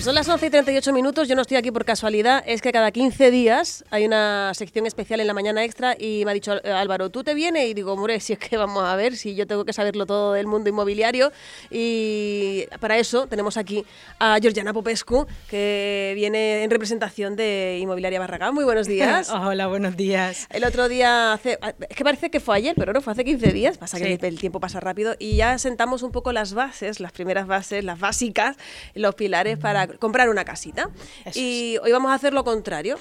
Pues son las 11 y 38 minutos, yo no estoy aquí por casualidad, es que cada 15 días hay una sección especial en la mañana extra y me ha dicho Álvaro, ¿tú te vienes? Y digo, hombre, si es que vamos a ver, si yo tengo que saberlo todo del mundo inmobiliario y para eso tenemos aquí a Georgiana Popescu, que viene en representación de Inmobiliaria Barragán. Muy buenos días. Hola, buenos días. El otro día, hace, es que parece que fue ayer, pero no, fue hace 15 días, pasa que el tiempo pasa rápido y ya sentamos un poco las bases, las primeras bases, las básicas, los pilares para comprar una casita. y hoy vamos a hacer lo contrario.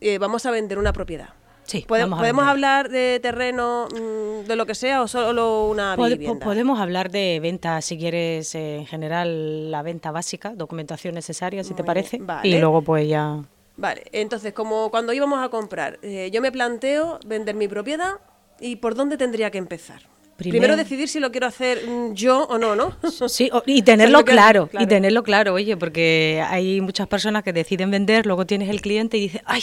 Eh, vamos a vender una propiedad. Sí, ¿Podemos hablar de terreno, mm, de lo que sea, o solo una vivienda? Podemos hablar de venta, si quieres, eh, en general, la venta básica, documentación necesaria, si te parece. Y luego, pues ya. Vale, entonces, como cuando íbamos a comprar, eh, yo me planteo vender mi propiedad y por dónde tendría que empezar. Primero, decidir si lo quiero hacer mm, yo o no, ¿no? Sí, y tenerlo claro, y tenerlo claro, oye, porque hay muchas personas que deciden vender, luego tienes el cliente y dice, ay,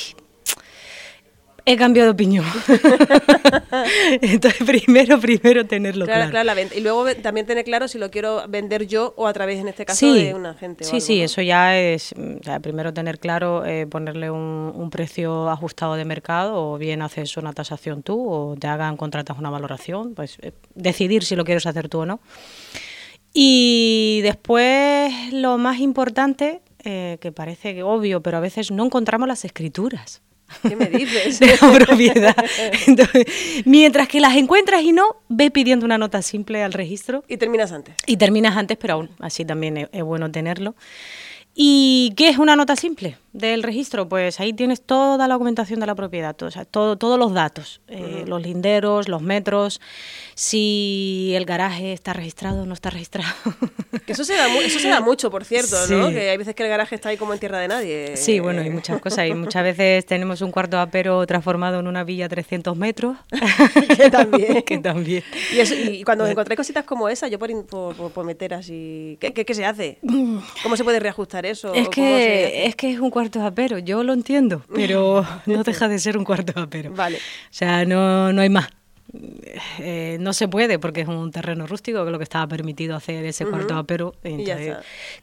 he cambiado de opinión. Entonces, primero, primero tenerlo claro. Claro, la venta. Y luego también tener claro si lo quiero vender yo o a través, en este caso, de un agente. Sí, sí, eso ya es, primero tener claro, eh, ponerle un, precio ajustado de mercado o bien haces una tasación tú o te hagan, contratas una valoración, pues eh, decidir si lo quieres hacer tú o no. Y después, lo más importante, eh, que parece obvio, pero a veces no encontramos las escrituras. ¿Qué me dices? de la propiedad. mientras que las encuentras y no, ve pidiendo una nota simple al registro. Y terminas antes. Y terminas antes, pero aún así también es bueno tenerlo. ¿Y qué es una nota simple del registro? Pues ahí tienes toda la documentación de la propiedad, o sea, todo, todos los datos, eh, los linderos, los metros, si el garaje está registrado o no está registrado. Que eso se da, eso se da mucho, por cierto, ¿no? Que hay veces que el garaje está ahí como en tierra de nadie. Sí, bueno, hay muchas cosas. Y muchas veces tenemos un cuarto de apero transformado en una villa 300 metros. que también. que también. Y, cuando encontráis cositas como esa, yo por, por, meter así... ¿qué, ¿qué, se hace? ¿Cómo se puede reajustar eso? Es que, es que es un cuarto de apero, yo lo entiendo, pero no deja de ser un cuarto de apero. Vale. O sea, no, no hay más. Eh, no se puede porque es un terreno rústico, que es lo que estaba permitido hacer ese cuarto de apero.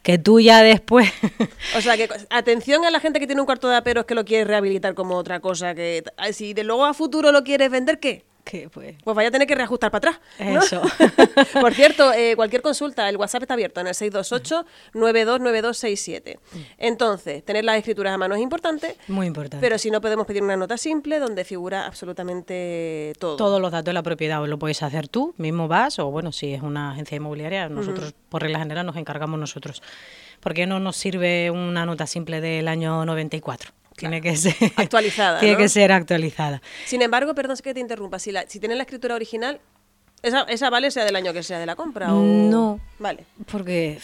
que tú ya después. o sea, que atención a la gente que tiene un cuarto de apero es que lo quiere rehabilitar como otra cosa. que Si de luego a futuro lo quieres vender, ¿qué? Pues... pues vaya a tener que reajustar para atrás. Eso. Por cierto, eh, cualquier consulta, el WhatsApp está abierto en el 628-929267. Entonces, tener las escrituras a mano es importante. Muy importante. Pero si no, podemos pedir una nota simple donde figura absolutamente todo. Todos los datos de la propiedad lo puedes hacer tú, mismo vas, o bueno, si es una agencia inmobiliaria, nosotros, por regla general, nos encargamos nosotros. ¿Por qué no nos sirve una nota simple del año 94? Tiene que ser actualizada. tiene que ser actualizada. Sin embargo, perdón que te interrumpa, si, la, si tiene la escritura original, esa, esa vale sea del año que sea de la compra o no, vale, porque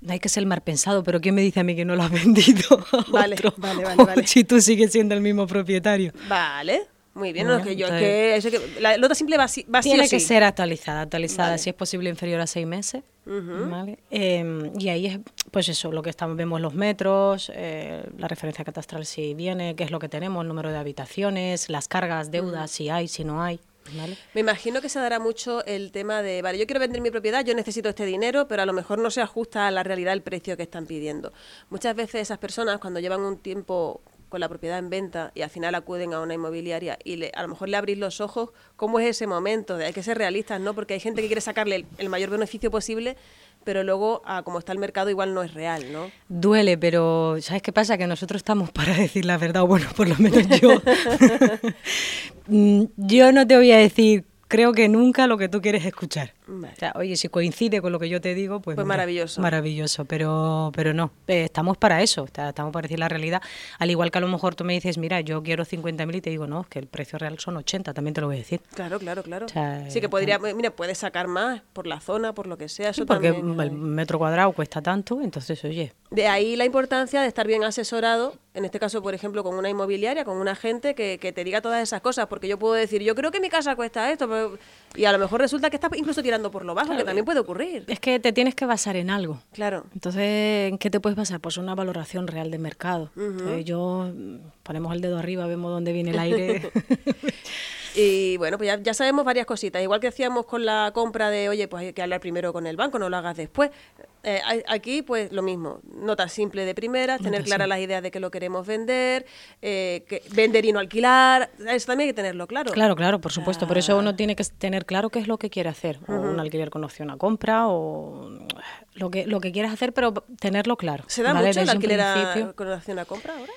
no hay que ser mal pensado, pero ¿quién me dice a mí que no lo has vendido? vale, vale, vale, vale. Si tú sigues siendo el mismo propietario. Vale. Muy bien, no, que yo, que, que, la nota simple va, va Tiene que ser actualizada, actualizada, si es posible inferior a seis meses. ¿vale? Em, y ahí es, pues eso, lo que estamos, vemos los metros, eh, la referencia catastral si viene, qué es lo que tenemos, el número de habitaciones, las cargas, deudas, si hay, si no hay. Me imagino que se dará mucho el tema de, vale, yo quiero vender mi propiedad, yo necesito este dinero, pero a lo mejor no se ajusta a la realidad el precio que están pidiendo. Muchas veces esas personas, cuando llevan un tiempo con la propiedad en venta y al final acuden a una inmobiliaria y le, a lo mejor le abrís los ojos, ¿cómo es ese momento? De, hay que ser realistas, ¿no? Porque hay gente que quiere sacarle el, mayor beneficio posible, pero luego, a como está el mercado, igual no es real, ¿no? Duele, pero ¿sabes qué pasa? Que nosotros estamos para decir la verdad, o bueno, por lo menos yo. Mm, yo no te voy a decir creo que nunca lo que tú quieres escuchar. Vale. O sea, oye, si coincide con lo que yo te digo, pues, Pues maravilloso. Maravilloso, pero, pero no, eh, estamos para eso, estamos para decir la realidad. Al igual que a lo mejor tú me dices, mira, yo quiero 50.000 y te digo, no, es que el precio real son 80, también te lo voy a decir. Claro, claro, claro. O sea, sí que podría, mira, puedes sacar más por la zona, por lo que sea. Eso Porque también, el metro cuadrado cuesta tanto, entonces, oye, De ahí la importancia de estar bien asesorado, en este caso, por ejemplo, con una inmobiliaria, con un agente que, que te diga todas esas cosas, porque yo puedo decir, yo creo que mi casa cuesta esto, pero- y a lo mejor resulta que está incluso tirando por lo bajo, que también puede ocurrir. es que te tienes que basar en algo. Claro. Entonces, ¿en qué te puedes basar? Pues una valoración real de mercado. Entonces, yo mm, ponemos el dedo arriba, vemos dónde viene el aire. Y bueno, pues ya, ya sabemos varias cositas. Igual que hacíamos con la compra de, oye, pues hay que hablar primero con el banco, no lo hagas después. Eh, aquí, pues lo mismo. Nota simple de primeras, tener claras las ideas de que lo queremos vender, eh, que vender y no alquilar. Eso también hay que tenerlo claro. Claro, claro, por supuesto. Por eso uno tiene que tener claro qué es lo que quiere hacer. Un alquiler con opción a compra o lo que, lo que quieras hacer, pero tenerlo claro. ¿Se da ¿vale? mucho el alquiler a- con relación a compra ahora?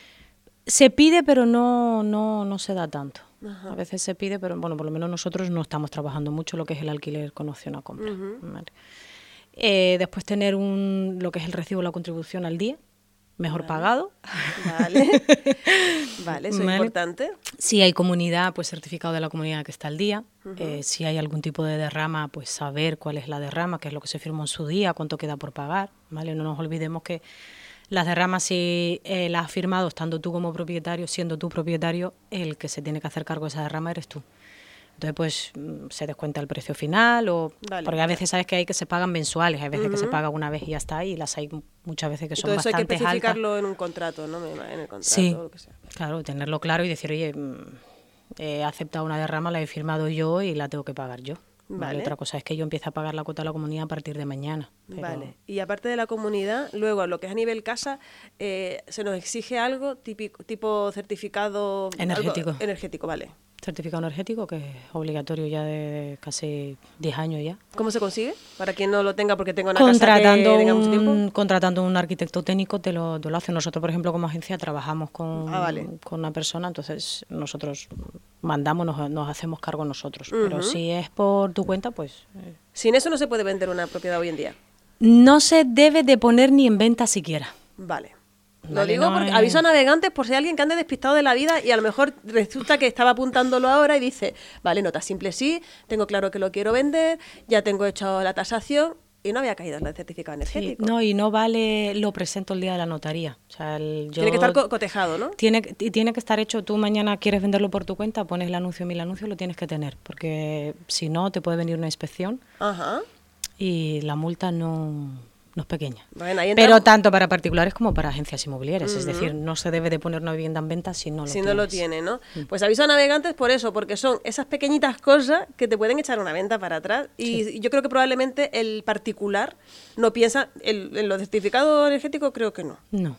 Se pide, pero no, no, no se da tanto. A veces se pide, pero bueno, por lo menos nosotros no estamos trabajando mucho lo que es el alquiler con opción a compra. ¿vale? Eh, después tener un, lo que es el recibo la contribución al día, mejor pagado. Vale. vale, eso es Vale. importante. Si hay comunidad, pues certificado de la comunidad que está al día. Eh, si hay algún tipo de derrama, pues saber cuál es la derrama, qué es lo que se firmó en su día, cuánto queda por pagar. ¿vale? No nos olvidemos que las derramas, si eh, las has firmado estando tú como propietario, siendo tú propietario, el que se tiene que hacer cargo de esa derrama eres tú. Entonces, pues mm, se descuenta el precio final o... Porque a veces sabes que hay que se pagan mensuales, hay veces que se paga una vez y ya está, y las hay muchas veces que son todo eso hay que bastante altas. especificarlo en un contrato, ¿no? En el contrato Sí, o lo que sea. claro, tenerlo claro y decir, oye, mm, he aceptado una derrama, la he firmado yo y la tengo que pagar yo. ¿Vale? Otra cosa es que yo empiece a pagar la cuota de la comunidad a partir de mañana. pero- Vale. Y aparte de la comunidad, luego lo que es a nivel casa, eh, se nos exige algo típico, tipo certificado algo Energético. energético, vale. Certificado energético, que es obligatorio ya de casi 10 años ya. ¿Cómo se consigue? Para quien no lo tenga porque tenga una casa Contratando que tenga mucho tiempo. un, contratando un arquitecto técnico te lo, te lo hace. Nosotros, por ejemplo, como agencia trabajamos con, Ah, vale. con una persona, entonces nosotros mandamos, nos, nos hacemos cargo nosotros. Pero si es por tu cuenta, pues eh, Sin eso no se puede vender una propiedad hoy en día. no se debe de poner ni en venta siquiera. Vale. Lo Vale, digo no porque es- aviso a navegantes por si hay alguien que ande despistado de la vida y a lo mejor resulta que estaba apuntándolo ahora y dice, vale, nota simple sí, tengo claro que lo quiero vender, ya tengo hecho la tasación y no había caído en el certificado Sí, energético. no, y no vale lo presento el día de la notaría. O sea, el- yo- Tiene que estar co- cotejado, ¿no? Tiene, tiene que estar hecho, tú mañana quieres venderlo por tu cuenta, pones el anuncio, mil anuncios, lo tienes que tener, porque si no te puede venir una inspección Ajá. y la multa no, no es pequeña. Bueno, Pero tanto para particulares como para agencias inmobiliarias, es decir, no se debe de poner una vivienda en venta si no lo si no lo tiene, ¿no? Mm. Pues aviso a navegantes por eso, porque son esas pequeñitas cosas que te pueden echar una venta para atrás. Y yo creo que probablemente el particular no piensa, el- en los certificados energéticos creo que no. No.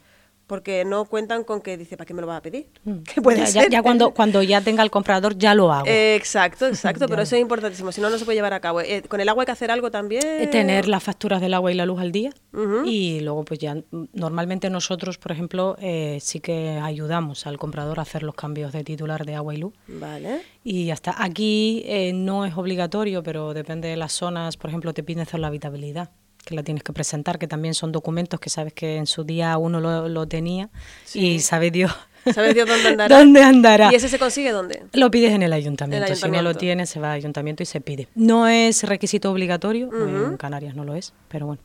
Porque no cuentan con que dice, ¿para qué me lo vas a pedir? Puede Mm. ya, ya- ser. ya cuando, cuando ya tenga el comprador ya lo hago. Eh, exacto, exacto, pero eso es importantísimo, si no, no se puede llevar a cabo. Eh, con el agua hay que hacer algo también. Eh, tener las facturas del agua y la luz al día y luego pues ya mm, normalmente nosotros por ejemplo eh, sí que ayudamos al comprador a hacer los cambios de titular de agua y luz Vale. y ya está aquí eh, no es obligatorio pero depende de las zonas por ejemplo te piden hacer la habitabilidad que la tienes que presentar que también son documentos que sabes que en su día uno lo, lo tenía y sabe Dios ¿Sabes Dios dónde andará? dónde andará ¿Y ese se consigue dónde? lo pides en el ayuntamiento. Si no lo tienes, se va al ayuntamiento y se pide. No es requisito obligatorio, en Canarias no lo es, pero bueno.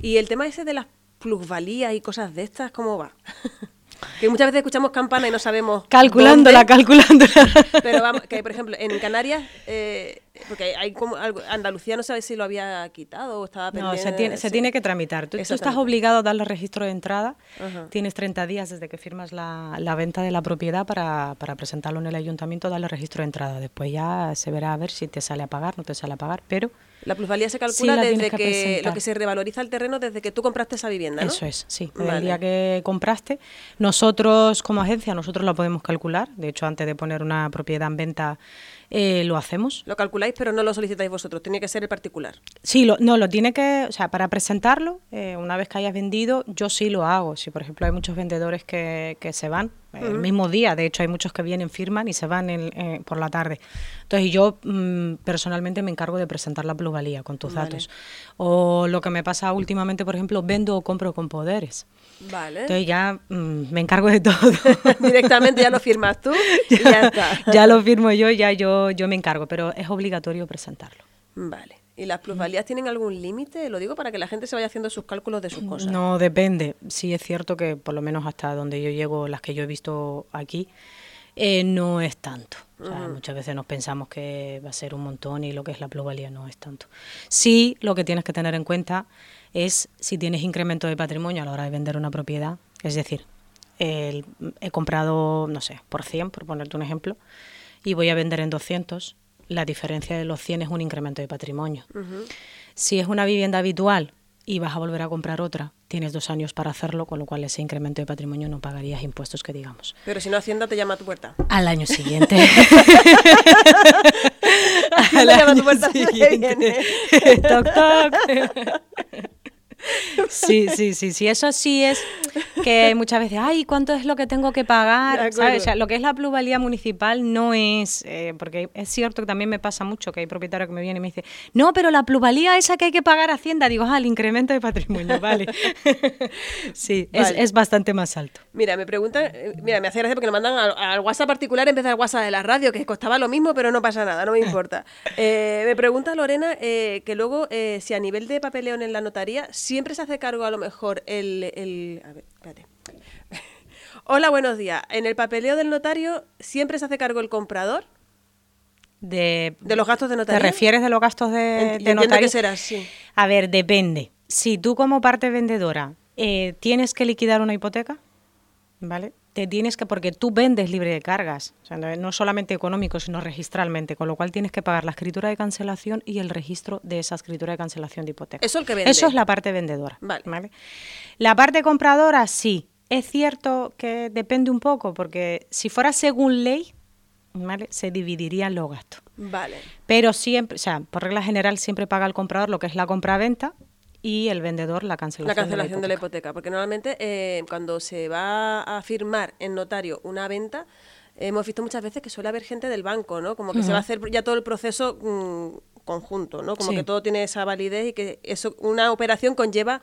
Y el tema ese de las plusvalías y cosas de estas, ¿cómo va? que muchas veces escuchamos campana y no sabemos. Calculándola, dónde, calculándola. Pero vamos, que por ejemplo, en Canarias, eh, porque hay como Andalucía no sabe si lo había quitado o estaba No, pendiente. se tiene, se sí. tiene que tramitar. Tú, tú estás obligado a darle registro de entrada. Ajá. Tienes 30 días desde que firmas la, la venta de la propiedad para, para presentarlo en el ayuntamiento, darle registro de entrada. Después ya se verá a ver si te sale a pagar, no te sale a pagar, pero La plusvalía se calcula la desde que lo que se revaloriza el terreno desde que tú compraste esa vivienda, ¿no? Eso es, sí. Desde Vale. el día que compraste. Nosotros, como agencia, nosotros lo podemos calcular. De hecho, antes de poner una propiedad en venta, eh, lo hacemos. Lo calculáis, pero no lo solicitáis vosotros, tiene que ser el particular. Sí, lo, no, lo tiene que, o sea, para presentarlo, eh, una vez que hayas vendido, yo sí lo hago. Si, por ejemplo, hay muchos vendedores que, que se van el mismo día. De hecho, hay muchos que vienen, firman y se van eh, por la tarde. Entonces, yo mm, personalmente me encargo de presentar la plusvalía con tus datos. O lo que me pasa últimamente, por ejemplo, vendo o compro con poderes. Vale. Entonces ya mm, me encargo de todo. Directamente ya lo firmas tú y ya, está. ya lo firmo yo, ya yo, yo me encargo, pero es obligatorio presentarlo. Vale. ¿Y las plusvalías tienen algún límite? Lo digo para que la gente se vaya haciendo sus cálculos de sus cosas. No, depende. Sí es cierto que por lo menos hasta donde yo llego, las que yo he visto aquí, eh, no es tanto. Muchas veces nos pensamos que va a ser un montón y lo que es la plusvalía no es tanto. Sí, lo que tienes que tener en cuenta es si tienes incremento de patrimonio a la hora de vender una propiedad. Es decir, he comprado, no sé, por 100, por ponerte un ejemplo, y voy a vender en 200 la diferencia de los 100 es un incremento de patrimonio. Si es una vivienda habitual y vas a volver a comprar otra, tienes dos años para hacerlo, con lo cual ese incremento de patrimonio no pagarías impuestos que digamos. Pero si no, Hacienda te llama a tu puerta. Al año siguiente. Al llama a tu puerta siguiente. toc, toc. Sí, sí, sí, sí, eso sí es que muchas veces, ay, ¿cuánto es lo que tengo que pagar? ¿Sabes? O sea, lo que es la plusvalía municipal no es, eh, porque es cierto que también me pasa mucho que hay propietarios que me vienen y me dicen, no, pero la plusvalía esa que hay que pagar a Hacienda, digo, ah, el incremento de patrimonio, vale. sí, Es, bastante más alto. Mira, me preguntan, eh, mira, me hace gracia porque me mandan al, WhatsApp particular en vez del WhatsApp de la radio, que costaba lo mismo, pero no pasa nada, no me importa. Eh, me pregunta Lorena que luego, si a nivel de papeleo en la notaría, siempre se hace cargo a lo mejor el... a ver, espérate. Hola, buenos días. En el papeleo del notario siempre se hace cargo el comprador. De, de los gastos de notario. ¿Te refieres de los gastos de, de notario? que será, sí. A ver, depende. Si tú como parte vendedora eh, tienes que liquidar una hipoteca, ¿vale? Te tienes que, porque tú vendes libre de cargas, o sea, no solamente económico, sino registralmente, con lo cual tienes que pagar la escritura de cancelación y el registro de esa escritura de cancelación de hipoteca. Eso, el que vende. Eso es la parte vendedora. Vale. La parte compradora, sí. Es cierto que depende un poco, porque si fuera según ley, ¿vale? se dividirían los gastos. Vale. Pero siempre, o sea, por regla general, siempre paga el comprador lo que es la compra-venta y el vendedor la cancelación, la cancelación de, la hipoteca. Porque normalmente eh, cuando se va a firmar en notario una venta, hemos visto muchas veces que suele haber gente del banco, ¿no? Como que se va a hacer ya todo el proceso mm, conjunto, ¿no? Como que todo tiene esa validez y que eso una operación conlleva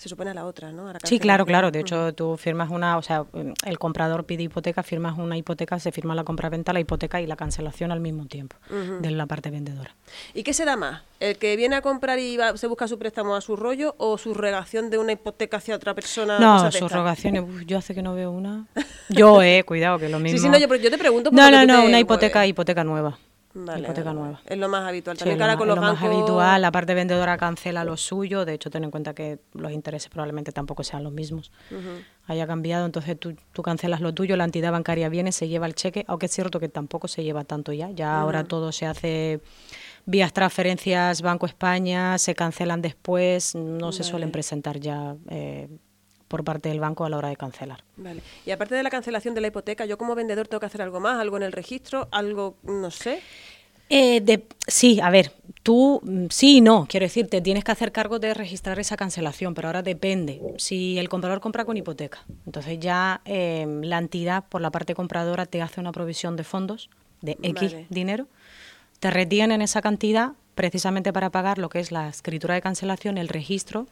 se supone a la otra, ¿no? sí, claro, claro. De hecho, tú firmas una, o sea, el comprador pide hipoteca, firmas una hipoteca, se firma la compra-venta, la hipoteca y la cancelación al mismo tiempo de la parte vendedora. ¿Y qué se da más? ¿El que viene a comprar y se busca su préstamo a su rollo o su regación de una hipoteca hacia otra persona? No, subrogaciones. yo hace que no veo una. Yo, eh, cuidado, que lo mismo. Sí, sí, no, yo, te pregunto. No, no, no, una hipoteca, hipoteca nueva. Vale, hipoteca nueva. Es lo más habitual. También con lo, más habitual. La parte vendedora cancela lo suyo. De hecho, ten en cuenta que los intereses probablemente tampoco sean los mismos. Haya cambiado. Entonces, tú, tú, cancelas lo tuyo, la entidad bancaria viene, se lleva el cheque. Aunque es cierto que tampoco se lleva tanto ya. Ya ahora todo se hace vías transferencias Banco España, se cancelan después. No se suelen presentar ya. Eh, por parte del banco a la hora de cancelar. Vale. Y aparte de la cancelación de la hipoteca, yo como vendedor tengo que hacer algo más, algo en el registro, algo, no sé. Eh, de, sí, a ver, tú mm, sí y no, quiero decir, te tienes que hacer cargo de registrar esa cancelación, pero ahora depende. Si el comprador compra con hipoteca, entonces ya eh, la entidad por la parte compradora te hace una provisión de fondos de X dinero, te retienen esa cantidad precisamente para pagar lo que es la escritura de cancelación, el registro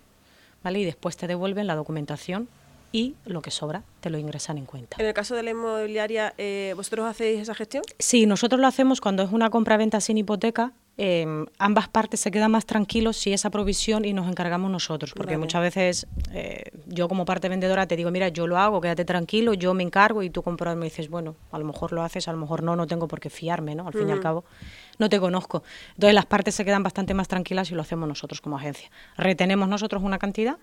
¿vale? Y después te devuelven la documentación y lo que sobra te lo ingresan en cuenta. En el caso de la inmobiliaria, eh, ¿vosotros hacéis esa gestión? Sí, nosotros lo hacemos cuando es una compra-venta sin hipoteca. Em, ambas partes se quedan más tranquilos si esa provisión y nos encargamos nosotros, porque muchas veces eh, yo como parte vendedora te digo, mira, yo lo hago, quédate tranquilo, yo me encargo y tú comprador me dices, bueno, a lo mejor lo haces, a lo mejor no, no tengo por qué fiarme, ¿no? Al fin y al cabo no te conozco. Entonces las partes se quedan bastante más tranquilas y lo hacemos nosotros como agencia. Retenemos nosotros una cantidad.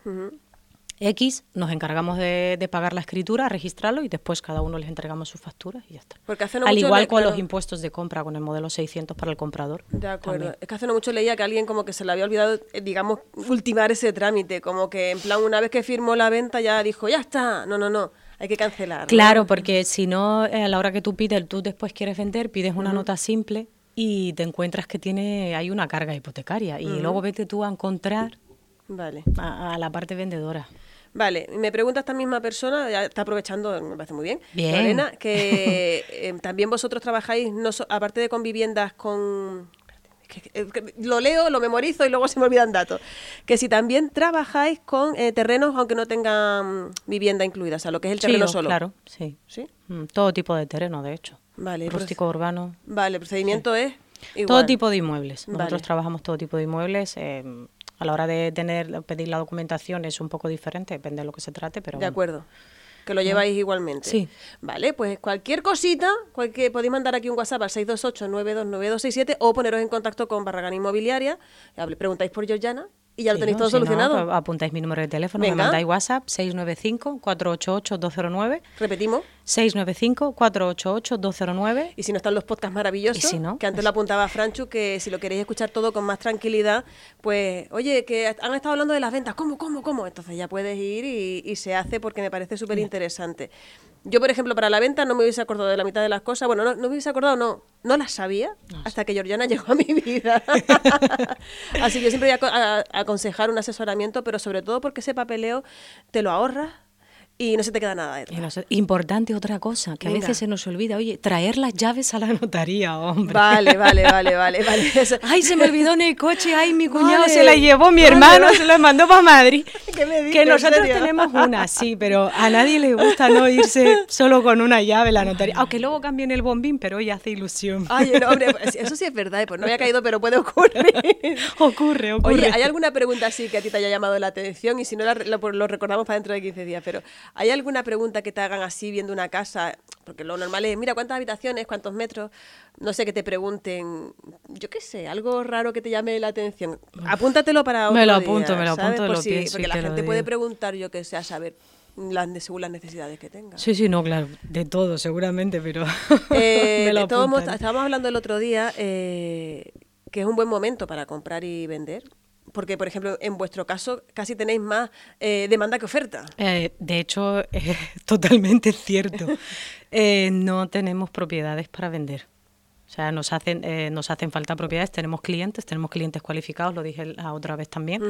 X, nos encargamos de, pagar la escritura, registrarlo y después cada uno les entregamos sus facturas y ya está. Porque Al igual con los impuestos de compra, con el modelo 600 para el comprador. De acuerdo. Es que hace no mucho leía que alguien como que se le había olvidado, eh, digamos, ultimar ese trámite, como que en plan una vez que firmó la venta ya dijo, ya está, no, no, no. Hay que cancelar. Claro, porque si no, eh, a la hora que tú pides, tú después quieres vender, pides una nota simple y te encuentras que tiene hay una carga hipotecaria y luego vete tú a encontrar vale. a, la parte vendedora. Vale, me pregunta esta misma persona, ya está aprovechando, me parece muy bien, Bien. Lorena, que eh, también vosotros trabajáis, no so- aparte de con viviendas con... que- Lo leo, lo memorizo y luego se me olvidan datos. Que si también trabajáis con eh, terrenos aunque no tengan vivienda incluida, o sea, lo que es el Sí, terreno o- solo. Claro, sí. ¿Sí? Mm, Todo tipo de terreno, de hecho. Vale, Rústico, urbano. Vale, el procedimiento es igual. Todo tipo de inmuebles. Nosotros Vale. trabajamos todo tipo de inmuebles. eh, a la hora de tener pedir la documentación es un poco diferente, depende de lo que se trate, pero De bueno. acuerdo. Que lo lleváis igualmente. Sí. Vale, pues cualquier cosita, cualquier, podéis mandar aquí un WhatsApp al 628-929267 o poneros en contacto con Barragán Inmobiliaria. Preguntáis por Georgiana y ya lo tenéis todo Si no, solucionado. pues apuntáis mi número de teléfono, Venga. me mandáis WhatsApp 695-488-209. Repetimos. 695-488-209. Y si no están los podcasts maravillosos, Y si no, que antes pues- lo apuntaba Franchu, que si lo queréis escuchar todo con más tranquilidad, pues, oye, que han estado hablando de las ventas, ¿cómo, cómo, cómo? Entonces ya puedes ir y, y se hace porque me parece súper interesante. Yo, por ejemplo, para la venta no me hubiese acordado de la mitad de las cosas. Bueno, no, no me hubiese acordado, no, no las sabía hasta que Georgiana llegó a mi vida. Así que yo siempre voy a, a aconsejar un asesoramiento, pero sobre todo porque ese papeleo te lo ahorras y no se te queda nada detrás. importante otra cosa, que Venga. a veces se nos olvida, oye, traer las llaves a la notaría, hombre. Vale, vale, vale, vale, vale. Ay, se me olvidó en el coche, ay, mi cuñado Vale, se la llevó, mi hermano vale. se la mandó para Madrid. ¿Qué me dices, que nosotros tenemos una, sí, pero a nadie le gusta no irse solo con una llave a la notaría. Aunque luego cambien el bombín, pero hoy hace ilusión. Ay, no, hombre, pues, eso sí es verdad, pues no había caído, pero puede ocurrir. ocurre, ocurre. Oye, ¿hay alguna pregunta así que a ti te haya llamado la atención? Y si no, la- lo, lo recordamos para dentro de 15 días. Pero ¿hay alguna pregunta que te hagan así viendo una casa? Porque lo normal es, mira, ¿cuántas habitaciones? ¿Cuántos metros? No sé, que te pregunten, yo qué sé, algo raro que te llame la atención. Apúntatelo para Me otro lo día, apunto, me lo ¿sabes? apunto, Por lo si- pienso y Porque la te lo gente puede preguntar, yo que sé, a saber, las, según las necesidades que tenga. Sí, sí, no, claro, de todo seguramente, pero Eh, me lo de apuntan. estábamos hablando el otro día eh, que es un buen momento para comprar y vender. Porque, por ejemplo, en vuestro caso casi tenéis más eh, demanda que oferta. Eh, de hecho, es totalmente cierto. Eh, no tenemos propiedades para vender. O sea, nos hacen, eh, nos hacen falta propiedades, tenemos clientes, tenemos clientes cualificados, lo dije la otra vez también,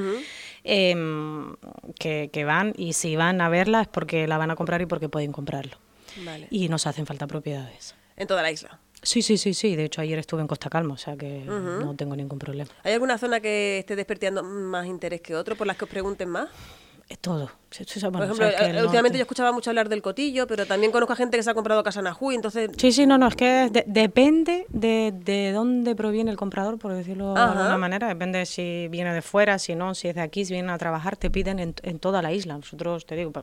em, que, que van y si van a verla es porque la van a comprar y porque pueden comprarlo. Vale. Y nos hacen falta propiedades. En toda la isla. Sí, sí, sí, sí. De hecho, ayer estuve en Costa Calma, o sea que no tengo ningún problema. ¿Hay alguna zona que esté despertando más interés que otro por las que os pregunten más? Es todo. Por ejemplo, que eh, últimamente norte- yo escuchaba mucho hablar del cotillo, pero también conozco a gente que se ha comprado casa en Ajuy, entonces... Sí, sí, no, no, es que de- depende de, de dónde proviene el comprador, por decirlo de alguna manera. Depende si viene de fuera, si no, si es de aquí, si vienen a trabajar, te piden en, en toda la isla. Nosotros, te digo,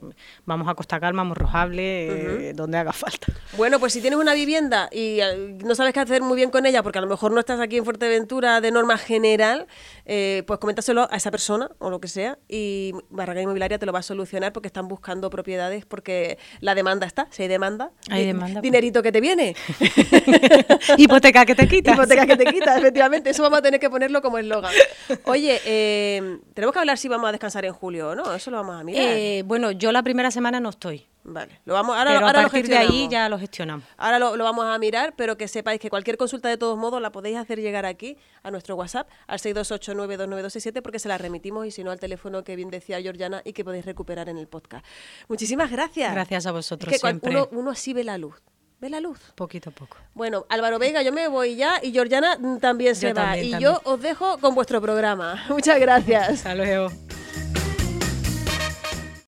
vamos a Costa Calma, Morrojable, eh, donde haga falta. Bueno, pues si tienes una vivienda y eh, no sabes qué hacer muy bien con ella, porque a lo mejor no estás aquí en Fuerteventura de norma general, eh, pues coméntaselo a esa persona o lo que sea y Barragán Inmobiliaria te lo va a solucionar porque están buscando propiedades porque la demanda está, si hay demanda, Hay di- demanda, pues. dinerito que te viene. Hipoteca que te quitas. Hipoteca que te quitas, efectivamente. Eso vamos a tener que ponerlo como eslogan. Oye, eh, tenemos que hablar si vamos a descansar en julio o no. Eso lo vamos a mirar. Eh, bueno, yo la primera semana no estoy, vale. Lo vamos, ahora, pero ahora a lo partir de ahí ya lo gestionamos. Ahora lo, lo vamos a mirar, pero que sepáis que cualquier consulta de todos modos la podéis hacer llegar aquí a nuestro WhatsApp al 628929267 porque se la remitimos y si no al teléfono que bien decía Georgiana y que podéis recuperar en el podcast. Muchísimas gracias. Gracias a vosotros Es que siempre. uno, uno así ve la luz. ¿Ve la luz? Poquito a poco. Bueno, Álvaro Vega, yo me voy ya y Georgiana también se Yo va. también, y también. yo os dejo con vuestro programa. Muchas gracias. Hasta luego.